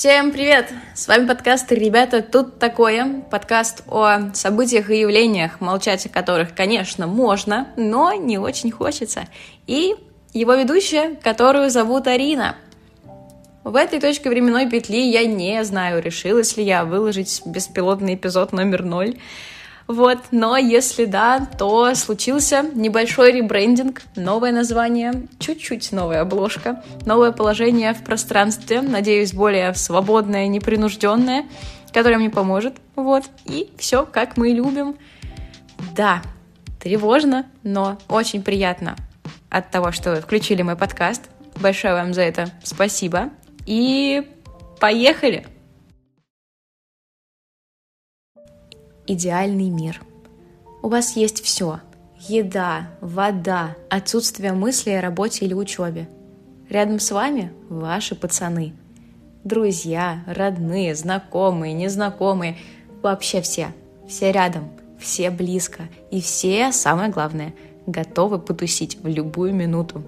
Всем привет! С вами подкаст «Ребята, тут такое». Подкаст о событиях и явлениях, молчать о которых, конечно, можно, но не очень хочется. И его ведущая, которую зовут Арина. В этой точке временной петли я не знаю, решилась ли я выложить беспилотный эпизод номер ноль. Вот, но если да, то случился небольшой ребрендинг, новое название, чуть-чуть новая обложка, новое положение в пространстве, надеюсь, более свободное, непринужденное, которое мне поможет. Вот, и все, как мы любим. Да, тревожно, но очень приятно от того, что вы включили мой подкаст. Большое вам за это спасибо. И поехали! Идеальный мир. У вас есть все. Еда, вода, отсутствие мыслей о работе или учебе. Рядом с вами ваши пацаны. Друзья, родные, знакомые, незнакомые. Вообще все. Все рядом, все близко. И все, самое главное, готовы потусить в любую минуту.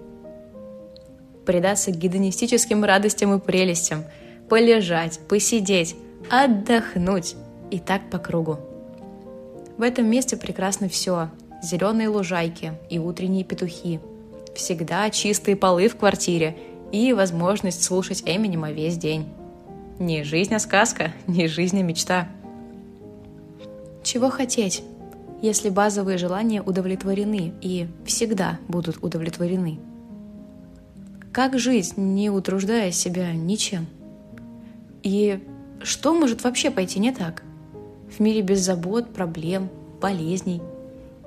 Предаться гедонистическим радостям и прелестям. Полежать, посидеть, отдохнуть. И так по кругу. В этом месте прекрасно все. Зеленые лужайки и утренние петухи. Всегда чистые полы в квартире и возможность слушать Эминема весь день. Не жизнь, а сказка, не жизнь, а мечта. Чего хотеть, если базовые желания удовлетворены и всегда будут удовлетворены? Как жить, не утруждая себя ничем? И что может вообще пойти не так? В мире без забот, проблем, болезней,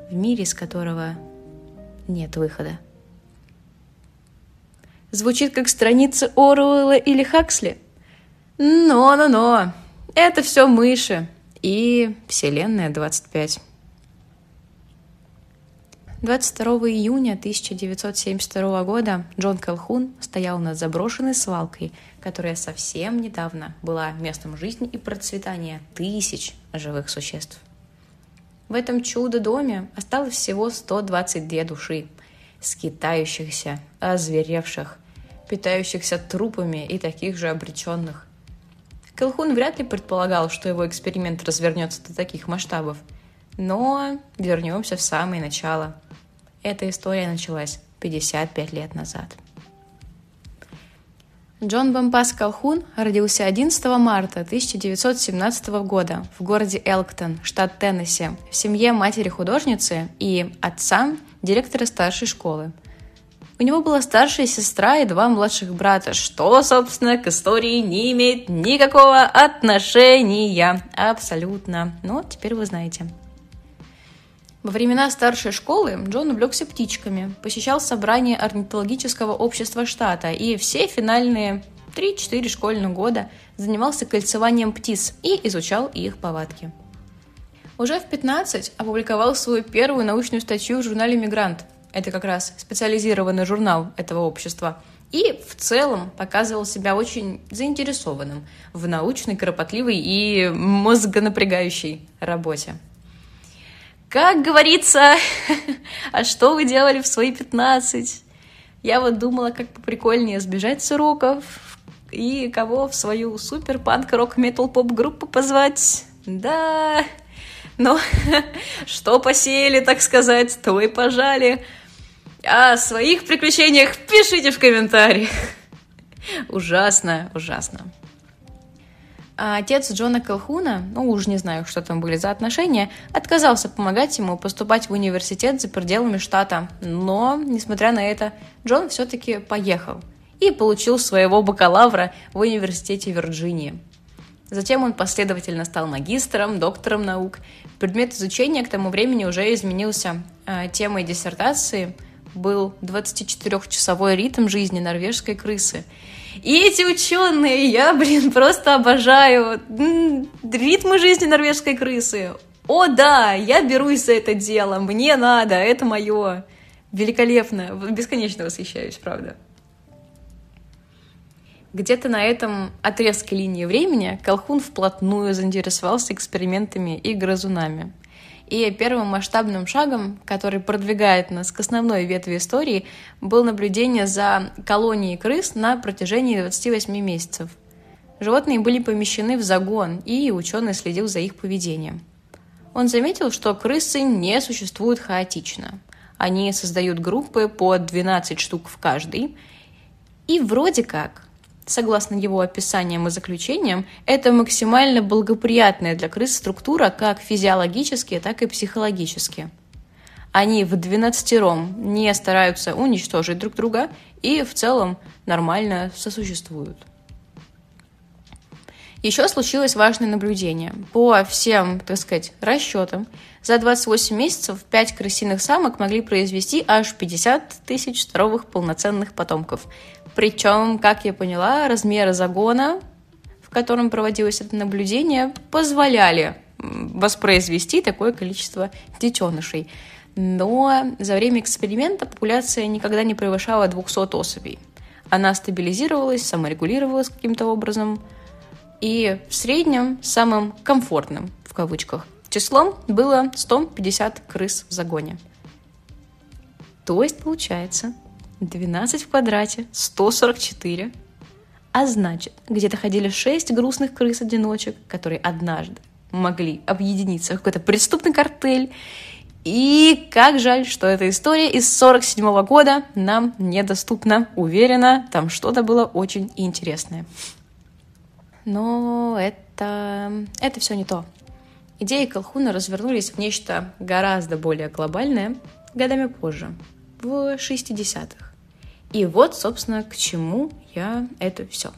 в мире, из которого нет выхода. Звучит как страница Оруэлла или Хаксли? Но-но-но, это все мыши и Вселенная 25. 22 июня 1972 года Джон Калхун стоял над заброшенной свалкой, которая совсем недавно была местом жизни и процветания тысяч живых существ. В этом чудо-доме осталось всего 122 души, скитающихся, озверевших, питающихся трупами и таких же обреченных. Калхун вряд ли предполагал, что его эксперимент развернется до таких масштабов. Но вернемся в самое начало – эта история началась 55 лет назад. Джон Бампас Калхун родился 11 марта 1917 года в городе Элктон, штат Теннесси, в семье матери-художницы и отца директора старшей школы. У него была старшая сестра и два младших брата, что, собственно, к истории не имеет никакого отношения. Абсолютно. Но теперь вы знаете. Во времена старшей школы Джон увлекся птичками, посещал собрания орнитологического общества штата и все финальные 3-4 школьных года занимался кольцеванием птиц и изучал их повадки. Уже в 15 опубликовал свою первую научную статью в журнале «Мигрант». Это как раз специализированный журнал этого общества. И в целом показывал себя очень заинтересованным в научной, кропотливой и мозгонапрягающей работе. Как говорится, а что вы делали в свои 15? Я вот думала, как поприкольнее сбежать с уроков и кого в свою супер панк рок метал поп группу позвать. Да, но что посеяли, так сказать, то и пожали. О своих приключениях пишите в комментариях. Ужасно, ужасно. А отец Джона Колхуна, ну уж не знаю, что там были за отношения, отказался помогать ему поступать в университет за пределами штата. Но, несмотря на это, Джон все-таки поехал и получил своего бакалавра в университете Вирджинии. Затем он последовательно стал магистром, доктором наук. Предмет изучения к тому времени уже изменился. А, темой диссертации был 24-часовой ритм жизни норвежской крысы – и эти ученые, я, блин, просто обожаю ритмы жизни норвежской крысы. О, да, я берусь за это дело, мне надо, это мое. Великолепно, бесконечно восхищаюсь, правда. Где-то на этом отрезке линии времени Колхун вплотную заинтересовался экспериментами и грызунами. И первым масштабным шагом, который продвигает нас к основной ветви истории, был наблюдение за колонией крыс на протяжении 28 месяцев. Животные были помещены в загон, и ученый следил за их поведением. Он заметил, что крысы не существуют хаотично. Они создают группы по 12 штук в каждой. И вроде как, согласно его описаниям и заключениям, это максимально благоприятная для крыс структура как физиологически, так и психологически. Они в 12 не стараются уничтожить друг друга и в целом нормально сосуществуют. Еще случилось важное наблюдение. По всем, так сказать, расчетам, за 28 месяцев 5 крысиных самок могли произвести аж 50 тысяч здоровых полноценных потомков. Причем, как я поняла, размеры загона, в котором проводилось это наблюдение, позволяли воспроизвести такое количество детенышей. Но за время эксперимента популяция никогда не превышала 200 особей. Она стабилизировалась, саморегулировалась каким-то образом – и в среднем самым комфортным, в кавычках, числом было 150 крыс в загоне. То есть получается 12 в квадрате, 144. А значит, где-то ходили 6 грустных крыс-одиночек, которые однажды могли объединиться в какой-то преступный картель. И как жаль, что эта история из 47 -го года нам недоступна. Уверена, там что-то было очень интересное. Но это, это все не то. Идеи Колхуна развернулись в нечто гораздо более глобальное годами позже, в 60-х. И вот, собственно, к чему я это все.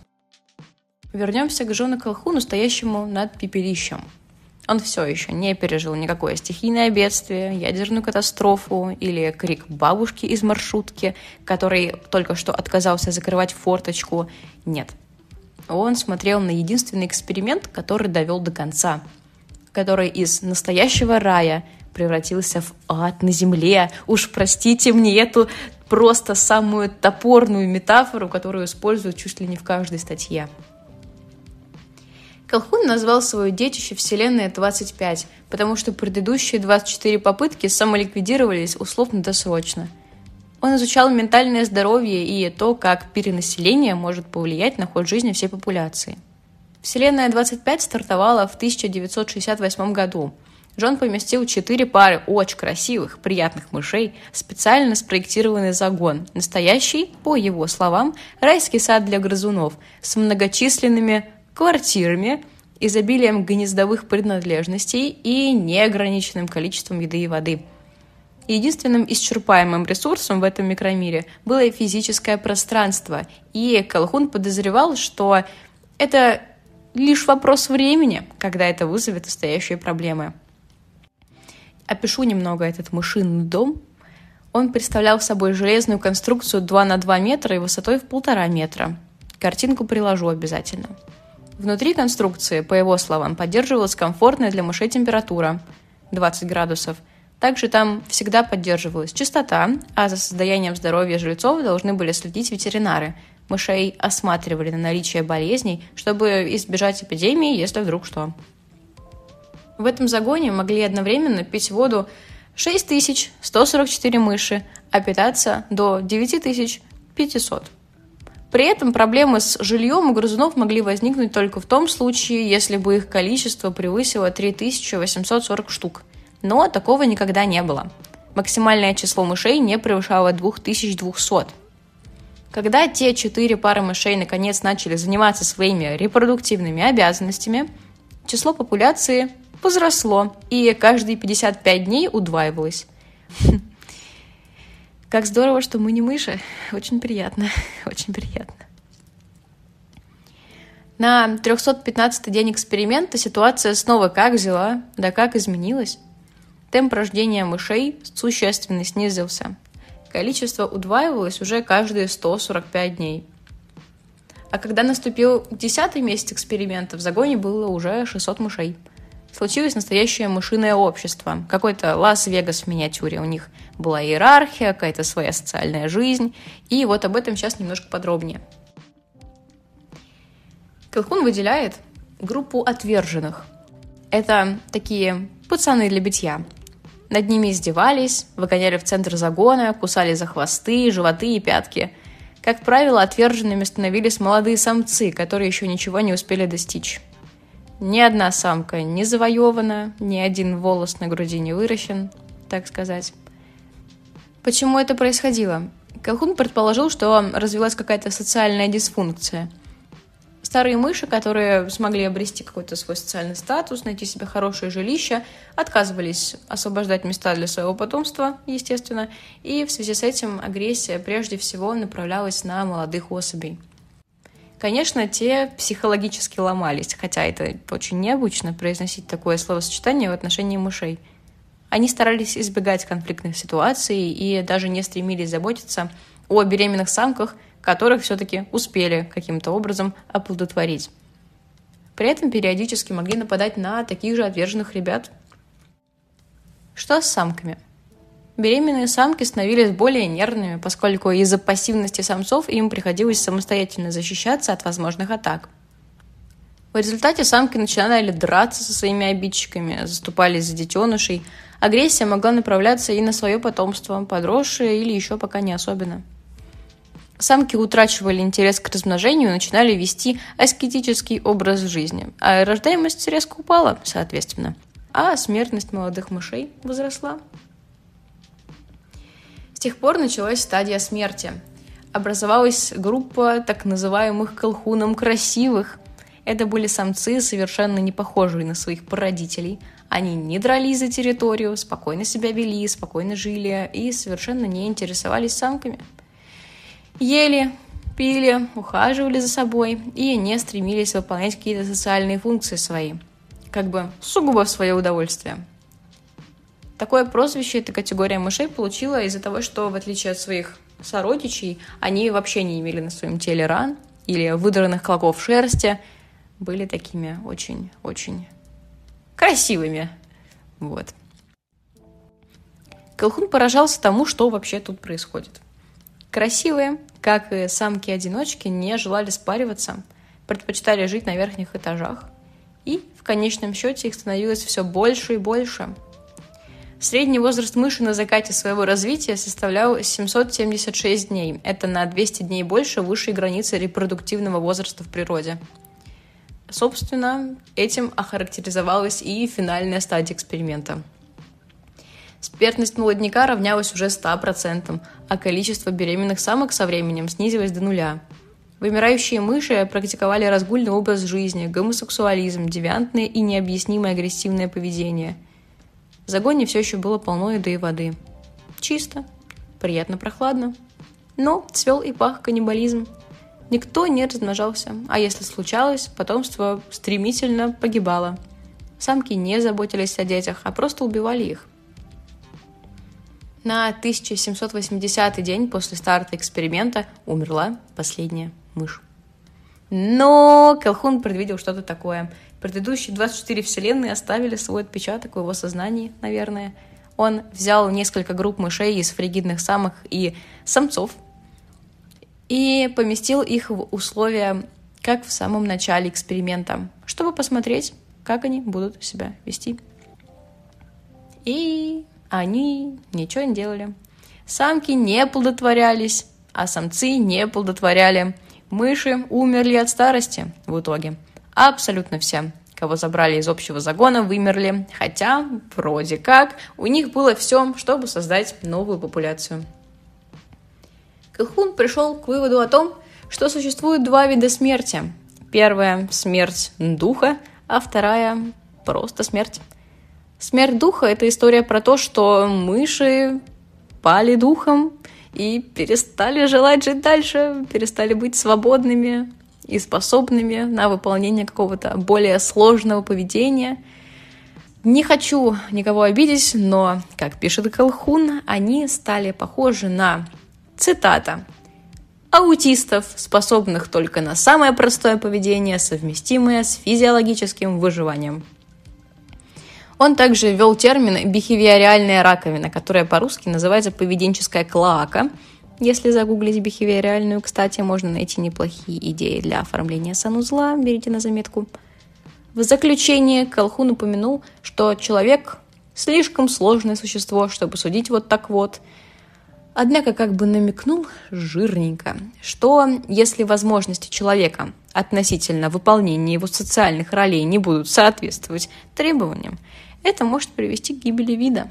Вернемся к Джону Колхуну, стоящему над пепелищем. Он все еще не пережил никакое стихийное бедствие, ядерную катастрофу или крик бабушки из маршрутки, который только что отказался закрывать форточку. Нет, он смотрел на единственный эксперимент, который довел до конца, который из настоящего рая превратился в ад на земле. Уж простите мне эту просто самую топорную метафору, которую используют чуть ли не в каждой статье. Колхун назвал свое детище Вселенная 25, потому что предыдущие 24 попытки самоликвидировались условно-досрочно – он изучал ментальное здоровье и то, как перенаселение может повлиять на ход жизни всей популяции. Вселенная 25 стартовала в 1968 году. Джон поместил четыре пары очень красивых, приятных мышей в специально спроектированный загон. Настоящий, по его словам, райский сад для грызунов с многочисленными квартирами, изобилием гнездовых принадлежностей и неограниченным количеством еды и воды – Единственным исчерпаемым ресурсом в этом микромире было физическое пространство, и Колхун подозревал, что это лишь вопрос времени, когда это вызовет настоящие проблемы. Опишу немного этот мышиный дом. Он представлял собой железную конструкцию 2 на 2 метра и высотой в полтора метра. Картинку приложу обязательно. Внутри конструкции, по его словам, поддерживалась комфортная для мышей температура 20 градусов – также там всегда поддерживалась чистота, а за состоянием здоровья жильцов должны были следить ветеринары. Мышей осматривали на наличие болезней, чтобы избежать эпидемии, если вдруг что. В этом загоне могли одновременно пить воду 6144 мыши, а питаться до 9500. При этом проблемы с жильем у грызунов могли возникнуть только в том случае, если бы их количество превысило 3840 штук – но такого никогда не было. Максимальное число мышей не превышало 2200. Когда те четыре пары мышей наконец начали заниматься своими репродуктивными обязанностями, число популяции возросло и каждые 55 дней удваивалось. Как здорово, что мы не мыши. Очень приятно, очень приятно. На 315-й день эксперимента ситуация снова как взяла, да как изменилась. Темп рождения мышей существенно снизился. Количество удваивалось уже каждые 145 дней. А когда наступил десятый месяц эксперимента, в загоне было уже 600 мышей. Случилось настоящее мышиное общество. Какой-то Лас-Вегас в миниатюре. У них была иерархия, какая-то своя социальная жизнь. И вот об этом сейчас немножко подробнее. Колхун выделяет группу отверженных. Это такие пацаны для битья – над ними издевались, выгоняли в центр загона, кусали за хвосты, животы и пятки. Как правило, отверженными становились молодые самцы, которые еще ничего не успели достичь. Ни одна самка не завоевана, ни один волос на груди не выращен, так сказать. Почему это происходило? Колхун предположил, что развилась какая-то социальная дисфункция – Старые мыши, которые смогли обрести какой-то свой социальный статус, найти себе хорошее жилище, отказывались освобождать места для своего потомства, естественно, и в связи с этим агрессия прежде всего направлялась на молодых особей. Конечно, те психологически ломались, хотя это очень необычно произносить такое словосочетание в отношении мышей. Они старались избегать конфликтных ситуаций и даже не стремились заботиться о беременных самках – которых все-таки успели каким-то образом оплодотворить. При этом периодически могли нападать на таких же отверженных ребят. Что с самками? Беременные самки становились более нервными, поскольку из-за пассивности самцов им приходилось самостоятельно защищаться от возможных атак. В результате самки начинали драться со своими обидчиками, заступались за детенышей. Агрессия могла направляться и на свое потомство, подросшее или еще пока не особенно – Самки утрачивали интерес к размножению и начинали вести аскетический образ жизни, а рождаемость резко упала, соответственно, а смертность молодых мышей возросла. С тех пор началась стадия смерти. Образовалась группа так называемых колхуном красивых. Это были самцы, совершенно не похожие на своих породителей. Они не дрались за территорию, спокойно себя вели, спокойно жили и совершенно не интересовались самками – ели, пили, ухаживали за собой и не стремились выполнять какие-то социальные функции свои, как бы сугубо в свое удовольствие. Такое прозвище эта категория мышей получила из-за того, что, в отличие от своих сородичей, они вообще не имели на своем теле ран или выдранных клоков шерсти, были такими очень-очень красивыми. Вот. Колхун поражался тому, что вообще тут происходит. Красивые, как и самки-одиночки, не желали спариваться, предпочитали жить на верхних этажах, и в конечном счете их становилось все больше и больше. Средний возраст мыши на закате своего развития составлял 776 дней. Это на 200 дней больше высшей границы репродуктивного возраста в природе. Собственно, этим охарактеризовалась и финальная стадия эксперимента – Смертность молодняка равнялась уже 100%, а количество беременных самок со временем снизилось до нуля. Вымирающие мыши практиковали разгульный образ жизни, гомосексуализм, девиантное и необъяснимое агрессивное поведение. В загоне все еще было полно еды и воды. Чисто, приятно прохладно. Но цвел и пах каннибализм. Никто не размножался, а если случалось, потомство стремительно погибало. Самки не заботились о детях, а просто убивали их – на 1780 день после старта эксперимента умерла последняя мышь. Но Колхун предвидел что-то такое. Предыдущие 24 вселенные оставили свой отпечаток в его сознании, наверное. Он взял несколько групп мышей из фригидных самок и самцов и поместил их в условия, как в самом начале эксперимента, чтобы посмотреть, как они будут себя вести. И они ничего не делали. Самки не плодотворялись, а самцы не плодотворяли. Мыши умерли от старости в итоге. Абсолютно все, кого забрали из общего загона, вымерли. Хотя, вроде как, у них было все, чтобы создать новую популяцию. Кахун пришел к выводу о том, что существует два вида смерти. Первая – смерть духа, а вторая – просто смерть. Смерть духа — это история про то, что мыши пали духом и перестали желать жить дальше, перестали быть свободными и способными на выполнение какого-то более сложного поведения. Не хочу никого обидеть, но, как пишет Колхун, они стали похожи на, цитата, аутистов, способных только на самое простое поведение, совместимое с физиологическим выживанием. Он также ввел термин «бихевиориальная раковина», которая по-русски называется «поведенческая клоака». Если загуглить бихевиориальную, кстати, можно найти неплохие идеи для оформления санузла, берите на заметку. В заключение Колхун упомянул, что человек слишком сложное существо, чтобы судить вот так вот. Однако как бы намекнул жирненько, что если возможности человека относительно выполнения его социальных ролей не будут соответствовать требованиям, это может привести к гибели вида.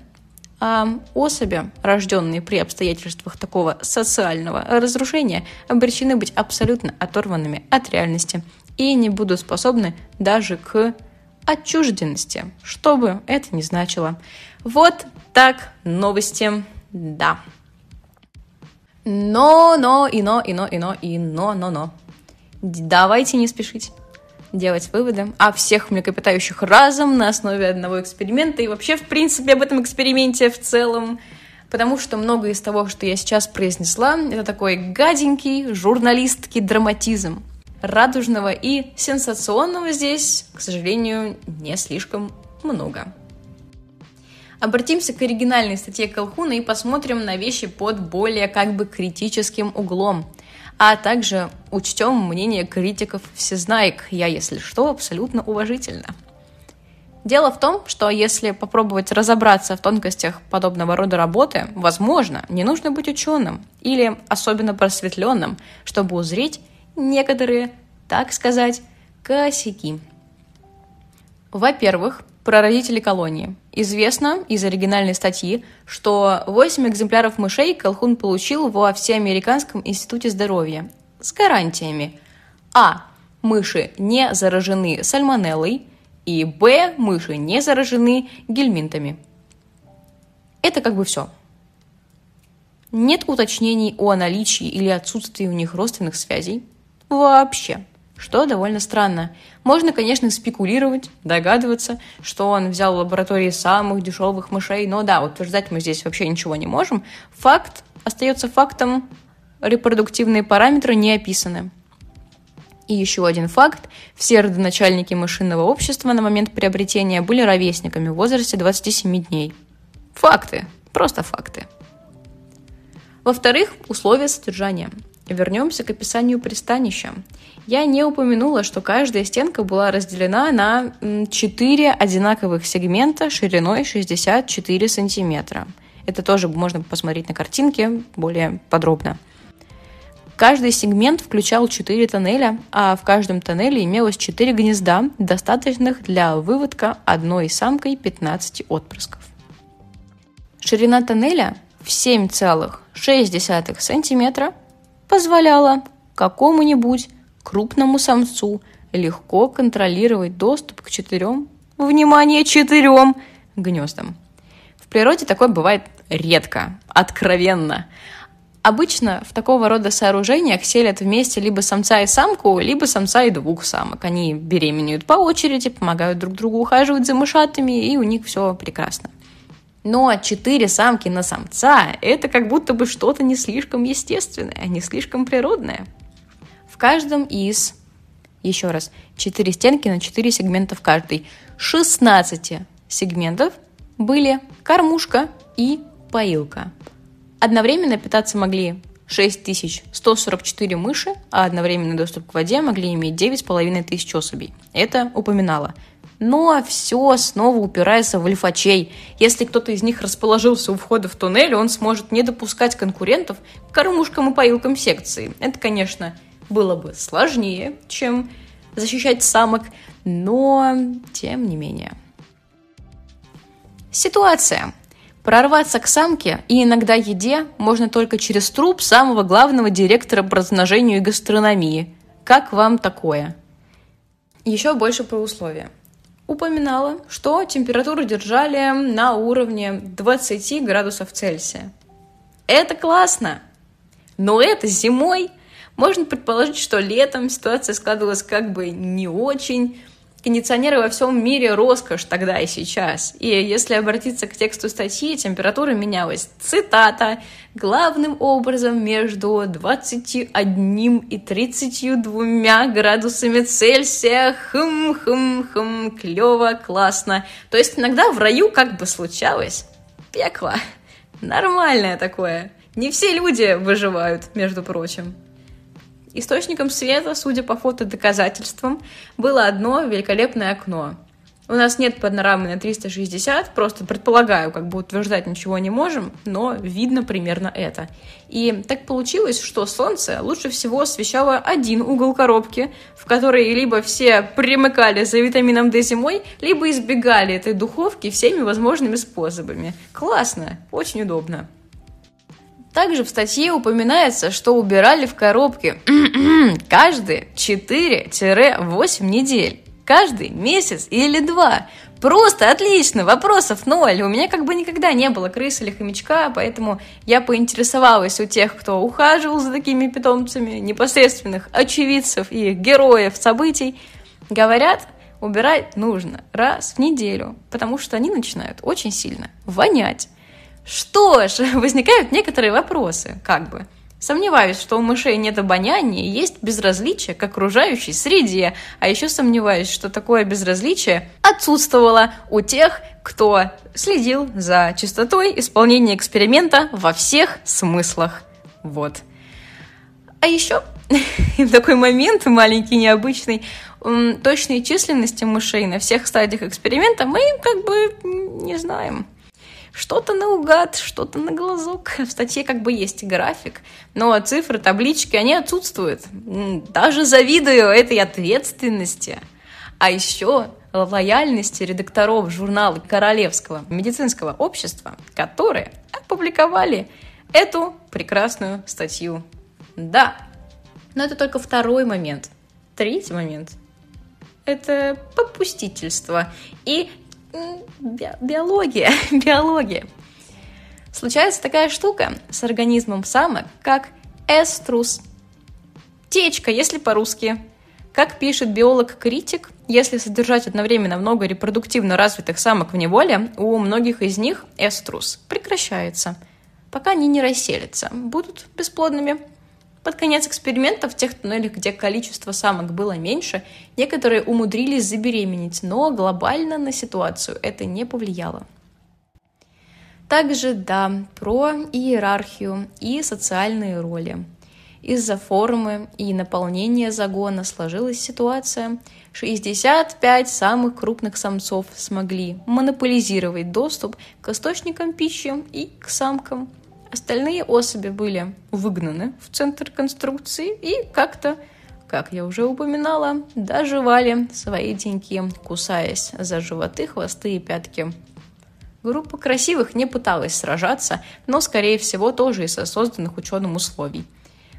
А особи, рожденные при обстоятельствах такого социального разрушения, обречены быть абсолютно оторванными от реальности и не будут способны даже к отчужденности, что бы это ни значило. Вот так новости, да. Но, но, и но, и но, и но, и но, но, но. Давайте не спешить делать выводы о всех млекопитающих разом на основе одного эксперимента и вообще, в принципе, об этом эксперименте в целом. Потому что многое из того, что я сейчас произнесла, это такой гаденький журналистский драматизм. Радужного и сенсационного здесь, к сожалению, не слишком много. Обратимся к оригинальной статье Колхуна и посмотрим на вещи под более как бы критическим углом. А также учтем мнение критиков всезнаек. Я, если что, абсолютно уважительно. Дело в том, что если попробовать разобраться в тонкостях подобного рода работы, возможно, не нужно быть ученым или особенно просветленным, чтобы узреть некоторые, так сказать, косяки. Во-первых, про родителей колонии. Известно из оригинальной статьи, что 8 экземпляров мышей Колхун получил во Всеамериканском институте здоровья с гарантиями А. Мыши не заражены сальмонеллой и Б. Мыши не заражены гельминтами. Это как бы все. Нет уточнений о наличии или отсутствии у них родственных связей. Вообще что довольно странно. Можно, конечно, спекулировать, догадываться, что он взял в лаборатории самых дешевых мышей, но да, утверждать мы здесь вообще ничего не можем. Факт остается фактом, репродуктивные параметры не описаны. И еще один факт. Все родоначальники мышиного общества на момент приобретения были ровесниками в возрасте 27 дней. Факты. Просто факты. Во-вторых, условия содержания. Вернемся к описанию пристанища. Я не упомянула, что каждая стенка была разделена на 4 одинаковых сегмента шириной 64 сантиметра. Это тоже можно посмотреть на картинке более подробно. Каждый сегмент включал 4 тоннеля, а в каждом тоннеле имелось 4 гнезда, достаточных для выводка одной самкой 15 отпрысков. Ширина тоннеля в 7,6 сантиметра позволяла какому-нибудь крупному самцу легко контролировать доступ к четырем, внимание, четырем гнездам. В природе такое бывает редко, откровенно. Обычно в такого рода сооружениях селят вместе либо самца и самку, либо самца и двух самок. Они беременеют по очереди, помогают друг другу ухаживать за мышатами, и у них все прекрасно. Но четыре самки на самца – это как будто бы что-то не слишком естественное, не слишком природное. В каждом из, еще раз, четыре стенки на четыре сегмента в каждой, 16 сегментов были кормушка и поилка. Одновременно питаться могли 6144 мыши, а одновременный доступ к воде могли иметь 9500 особей. Это упоминало – но все снова упирается в альфачей. Если кто-то из них расположился у входа в туннель, он сможет не допускать конкурентов к кормушкам и поилкам секции. Это, конечно, было бы сложнее, чем защищать самок, но тем не менее. Ситуация. Прорваться к самке и иногда еде можно только через труп самого главного директора по размножению и гастрономии. Как вам такое? Еще больше про условия упоминала, что температуру держали на уровне 20 градусов Цельсия. Это классно! Но это зимой. Можно предположить, что летом ситуация складывалась как бы не очень, Кондиционеры во всем мире роскошь тогда и сейчас. И если обратиться к тексту статьи, температура менялась. Цитата. Главным образом между 21 и 32 градусами Цельсия. Хм-хм-хм, клево, классно. То есть иногда в раю как бы случалось пекло. Нормальное такое. Не все люди выживают, между прочим. Источником света, судя по фотодоказательствам, было одно великолепное окно. У нас нет панорамы на 360, просто предполагаю, как бы утверждать ничего не можем, но видно примерно это. И так получилось, что солнце лучше всего освещало один угол коробки, в который либо все примыкали за витамином D зимой, либо избегали этой духовки всеми возможными способами. Классно, очень удобно. Также в статье упоминается, что убирали в коробке каждые 4-8 недель. Каждый месяц или два. Просто отлично, вопросов ноль. У меня как бы никогда не было крысы или хомячка, поэтому я поинтересовалась у тех, кто ухаживал за такими питомцами, непосредственных очевидцев и героев событий. Говорят, убирать нужно раз в неделю, потому что они начинают очень сильно вонять. Что ж, возникают некоторые вопросы, как бы. Сомневаюсь, что у мышей нет обоняния и есть безразличие к окружающей среде, а еще сомневаюсь, что такое безразличие отсутствовало у тех, кто следил за чистотой исполнения эксперимента во всех смыслах. Вот. А еще такой момент маленький, необычный, точные численности мышей на всех стадиях эксперимента мы как бы не знаем. Что-то наугад, что-то на глазок. В статье как бы есть график, но цифры, таблички, они отсутствуют. Даже завидую этой ответственности. А еще лояльности редакторов журнала Королевского медицинского общества, которые опубликовали эту прекрасную статью. Да, но это только второй момент. Третий момент – это попустительство и би биология, биология. Случается такая штука с организмом самок, как эструс. Течка, если по-русски. Как пишет биолог-критик, если содержать одновременно много репродуктивно развитых самок в неволе, у многих из них эструс прекращается, пока они не расселятся, будут бесплодными. Под конец эксперимента в тех туннелях, где количество самок было меньше, некоторые умудрились забеременеть, но глобально на ситуацию это не повлияло. Также, да, про иерархию и социальные роли. Из-за формы и наполнения загона сложилась ситуация. 65 самых крупных самцов смогли монополизировать доступ к источникам пищи и к самкам – Остальные особи были выгнаны в центр конструкции и как-то, как я уже упоминала, доживали свои деньги, кусаясь за животы, хвосты и пятки. Группа красивых не пыталась сражаться, но, скорее всего, тоже из-за созданных ученым условий.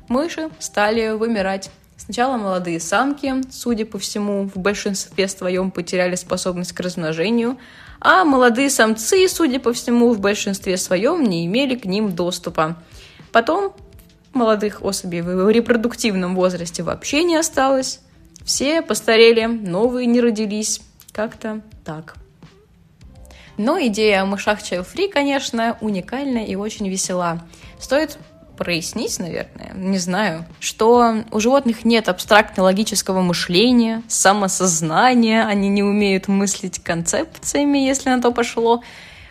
Мыши стали вымирать. Сначала молодые самки, судя по всему, в большинстве своем потеряли способность к размножению, а молодые самцы, судя по всему, в большинстве своем не имели к ним доступа. Потом молодых особей в репродуктивном возрасте вообще не осталось. Все постарели, новые не родились. Как-то так. Но идея о мышах free, конечно, уникальна и очень весела. Стоит прояснить, наверное, не знаю, что у животных нет абстрактно-логического мышления, самосознания, они не умеют мыслить концепциями, если на то пошло.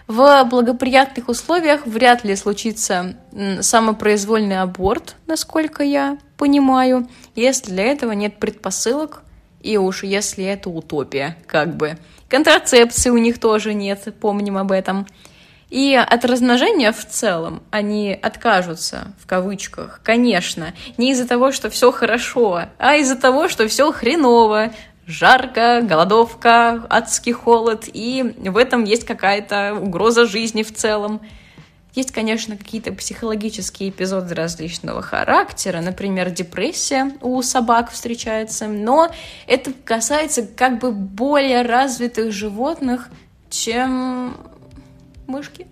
В благоприятных условиях вряд ли случится самопроизвольный аборт, насколько я понимаю, если для этого нет предпосылок, и уж если это утопия, как бы. Контрацепции у них тоже нет, помним об этом. И от размножения в целом они откажутся, в кавычках, конечно, не из-за того, что все хорошо, а из-за того, что все хреново, жарко, голодовка, адский холод, и в этом есть какая-то угроза жизни в целом. Есть, конечно, какие-то психологические эпизоды различного характера, например, депрессия у собак встречается, но это касается как бы более развитых животных, чем мышки.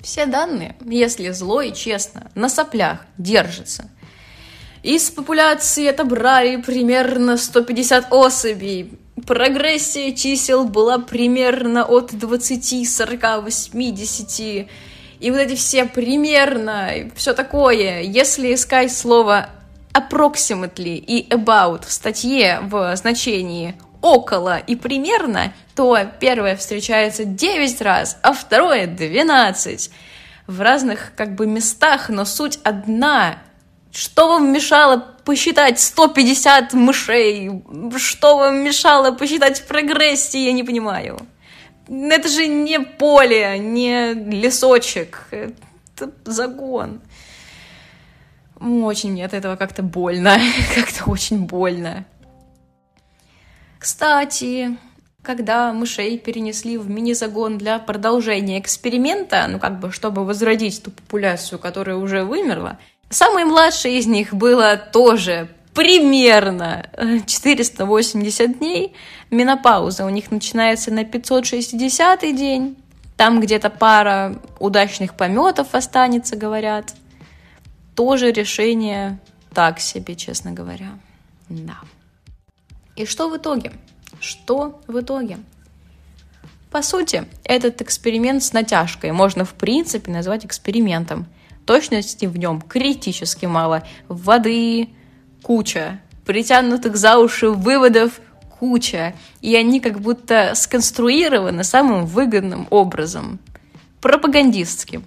Все данные, если зло и честно, на соплях держатся. Из популяции отобрали примерно 150 особей. Прогрессия чисел была примерно от 20, 40, 80. И вот эти все примерно, все такое. Если искать слово approximately и about в статье в значении около и примерно, то первое встречается 9 раз, а второе 12. В разных как бы местах, но суть одна. Что вам мешало посчитать 150 мышей? Что вам мешало посчитать прогрессии, я не понимаю. Это же не поле, не лесочек. Это загон. Очень мне от этого как-то больно. как-то очень больно. Кстати, когда мышей перенесли в мини-загон для продолжения эксперимента, ну как бы, чтобы возродить ту популяцию, которая уже вымерла, самой младшей из них было тоже примерно 480 дней. Менопауза у них начинается на 560 день. Там где-то пара удачных пометов останется, говорят. Тоже решение так себе, честно говоря. Да. И что в итоге? Что в итоге? По сути, этот эксперимент с натяжкой можно в принципе назвать экспериментом. Точности в нем критически мало. Воды куча, притянутых за уши выводов куча, и они как будто сконструированы самым выгодным образом, пропагандистским.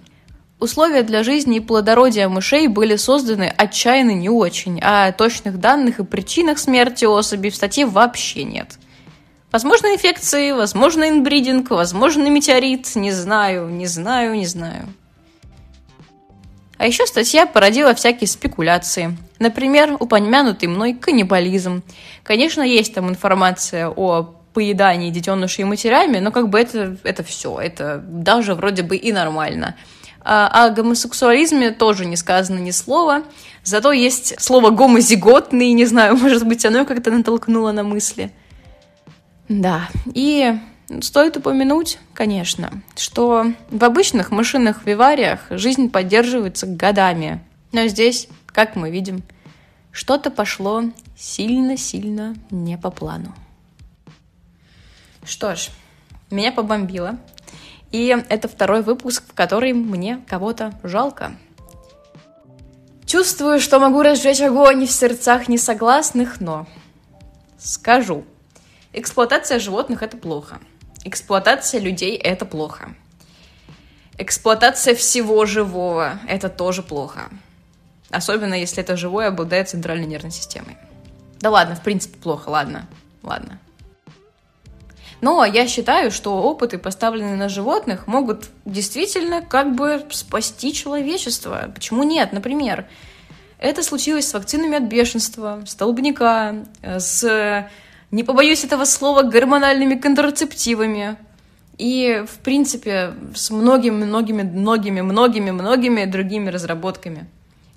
Условия для жизни и плодородия мышей были созданы отчаянно не очень, а точных данных и причинах смерти особей в статье вообще нет. Возможно, инфекции, возможно, инбридинг, возможно, метеорит, не знаю, не знаю, не знаю. А еще статья породила всякие спекуляции. Например, упомянутый мной каннибализм. Конечно, есть там информация о поедании детенышей матерями, но как бы это, это все, это даже вроде бы и нормально. А о гомосексуализме тоже не сказано ни слова. Зато есть слово гомозиготный, не знаю, может быть, оно как-то натолкнуло на мысли. Да, и стоит упомянуть, конечно, что в обычных машинных вивариях жизнь поддерживается годами. Но здесь, как мы видим, что-то пошло сильно-сильно не по плану. Что ж, меня побомбило. И это второй выпуск, в который мне кого-то жалко. Чувствую, что могу разжечь огонь в сердцах несогласных, но скажу. Эксплуатация животных – это плохо. Эксплуатация людей – это плохо. Эксплуатация всего живого – это тоже плохо. Особенно, если это живое обладает центральной нервной системой. Да ладно, в принципе, плохо, ладно, ладно. Но я считаю, что опыты, поставленные на животных, могут действительно как бы спасти человечество. Почему нет? Например, это случилось с вакцинами от бешенства, столбняка, с, не побоюсь этого слова, гормональными контрацептивами. И, в принципе, с многими, многими, многими, многими, многими другими разработками.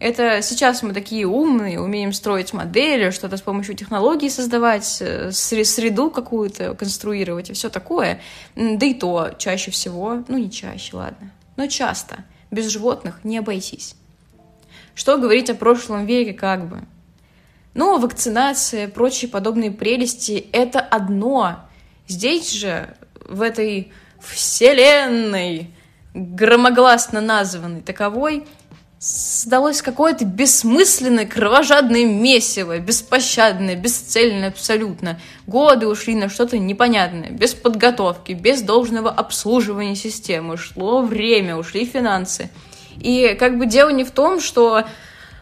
Это сейчас мы такие умные, умеем строить модели, что-то с помощью технологий создавать, э, среду какую-то конструировать и все такое. Да и то чаще всего, ну не чаще, ладно, но часто без животных не обойтись. Что говорить о прошлом веке как бы? Ну, вакцинация, прочие подобные прелести — это одно. Здесь же, в этой вселенной, громогласно названной таковой, создалось какое-то бессмысленное, кровожадное месиво, беспощадное, бесцельное абсолютно. Годы ушли на что-то непонятное, без подготовки, без должного обслуживания системы. Шло время, ушли финансы. И как бы дело не в том, что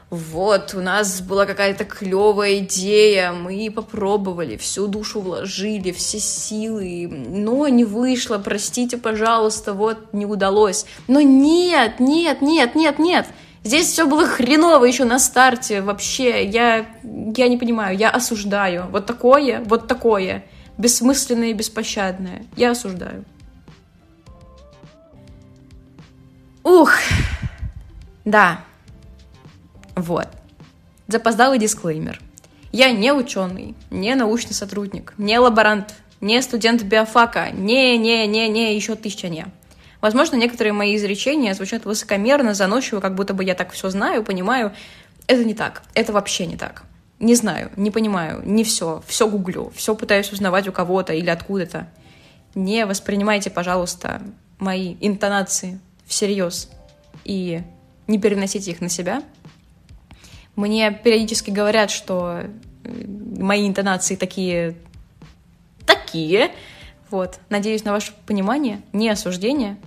вот, у нас была какая-то клевая идея, мы попробовали, всю душу вложили, все силы, но не вышло, простите, пожалуйста, вот, не удалось. Но нет, нет, нет, нет, нет, Здесь все было хреново еще на старте. Вообще, я, я не понимаю, я осуждаю. Вот такое, вот такое. Бессмысленное и беспощадное. Я осуждаю. Ух, да. Вот. Запоздалый дисклеймер. Я не ученый, не научный сотрудник, не лаборант, не студент биофака, не-не-не-не, еще тысяча не. Возможно, некоторые мои изречения звучат высокомерно, заносчиво, как будто бы я так все знаю, понимаю. Это не так. Это вообще не так. Не знаю, не понимаю, не все. Все гуглю, все пытаюсь узнавать у кого-то или откуда-то. Не воспринимайте, пожалуйста, мои интонации всерьез и не переносите их на себя. Мне периодически говорят, что э, мои интонации такие... такие, вот. Надеюсь на ваше понимание, не осуждение.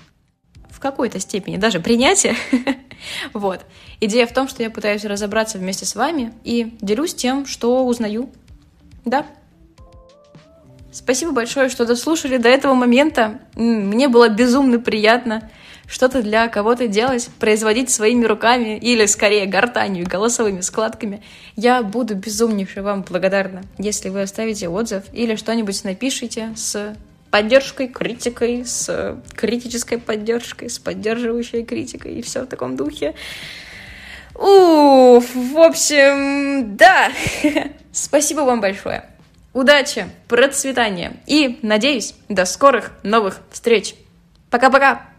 В какой-то степени даже принятия. вот. Идея в том, что я пытаюсь разобраться вместе с вами и делюсь тем, что узнаю. Да. Спасибо большое, что дослушали до этого момента. Мне было безумно приятно что-то для кого-то делать, производить своими руками или, скорее, гортанью голосовыми складками. Я буду безумнейше вам благодарна, если вы оставите отзыв или что-нибудь напишите с поддержкой, критикой, с критической поддержкой, с поддерживающей критикой и все в таком духе. Уф, в общем, да. Спасибо вам большое. Удачи, процветания и, надеюсь, до скорых новых встреч. Пока-пока!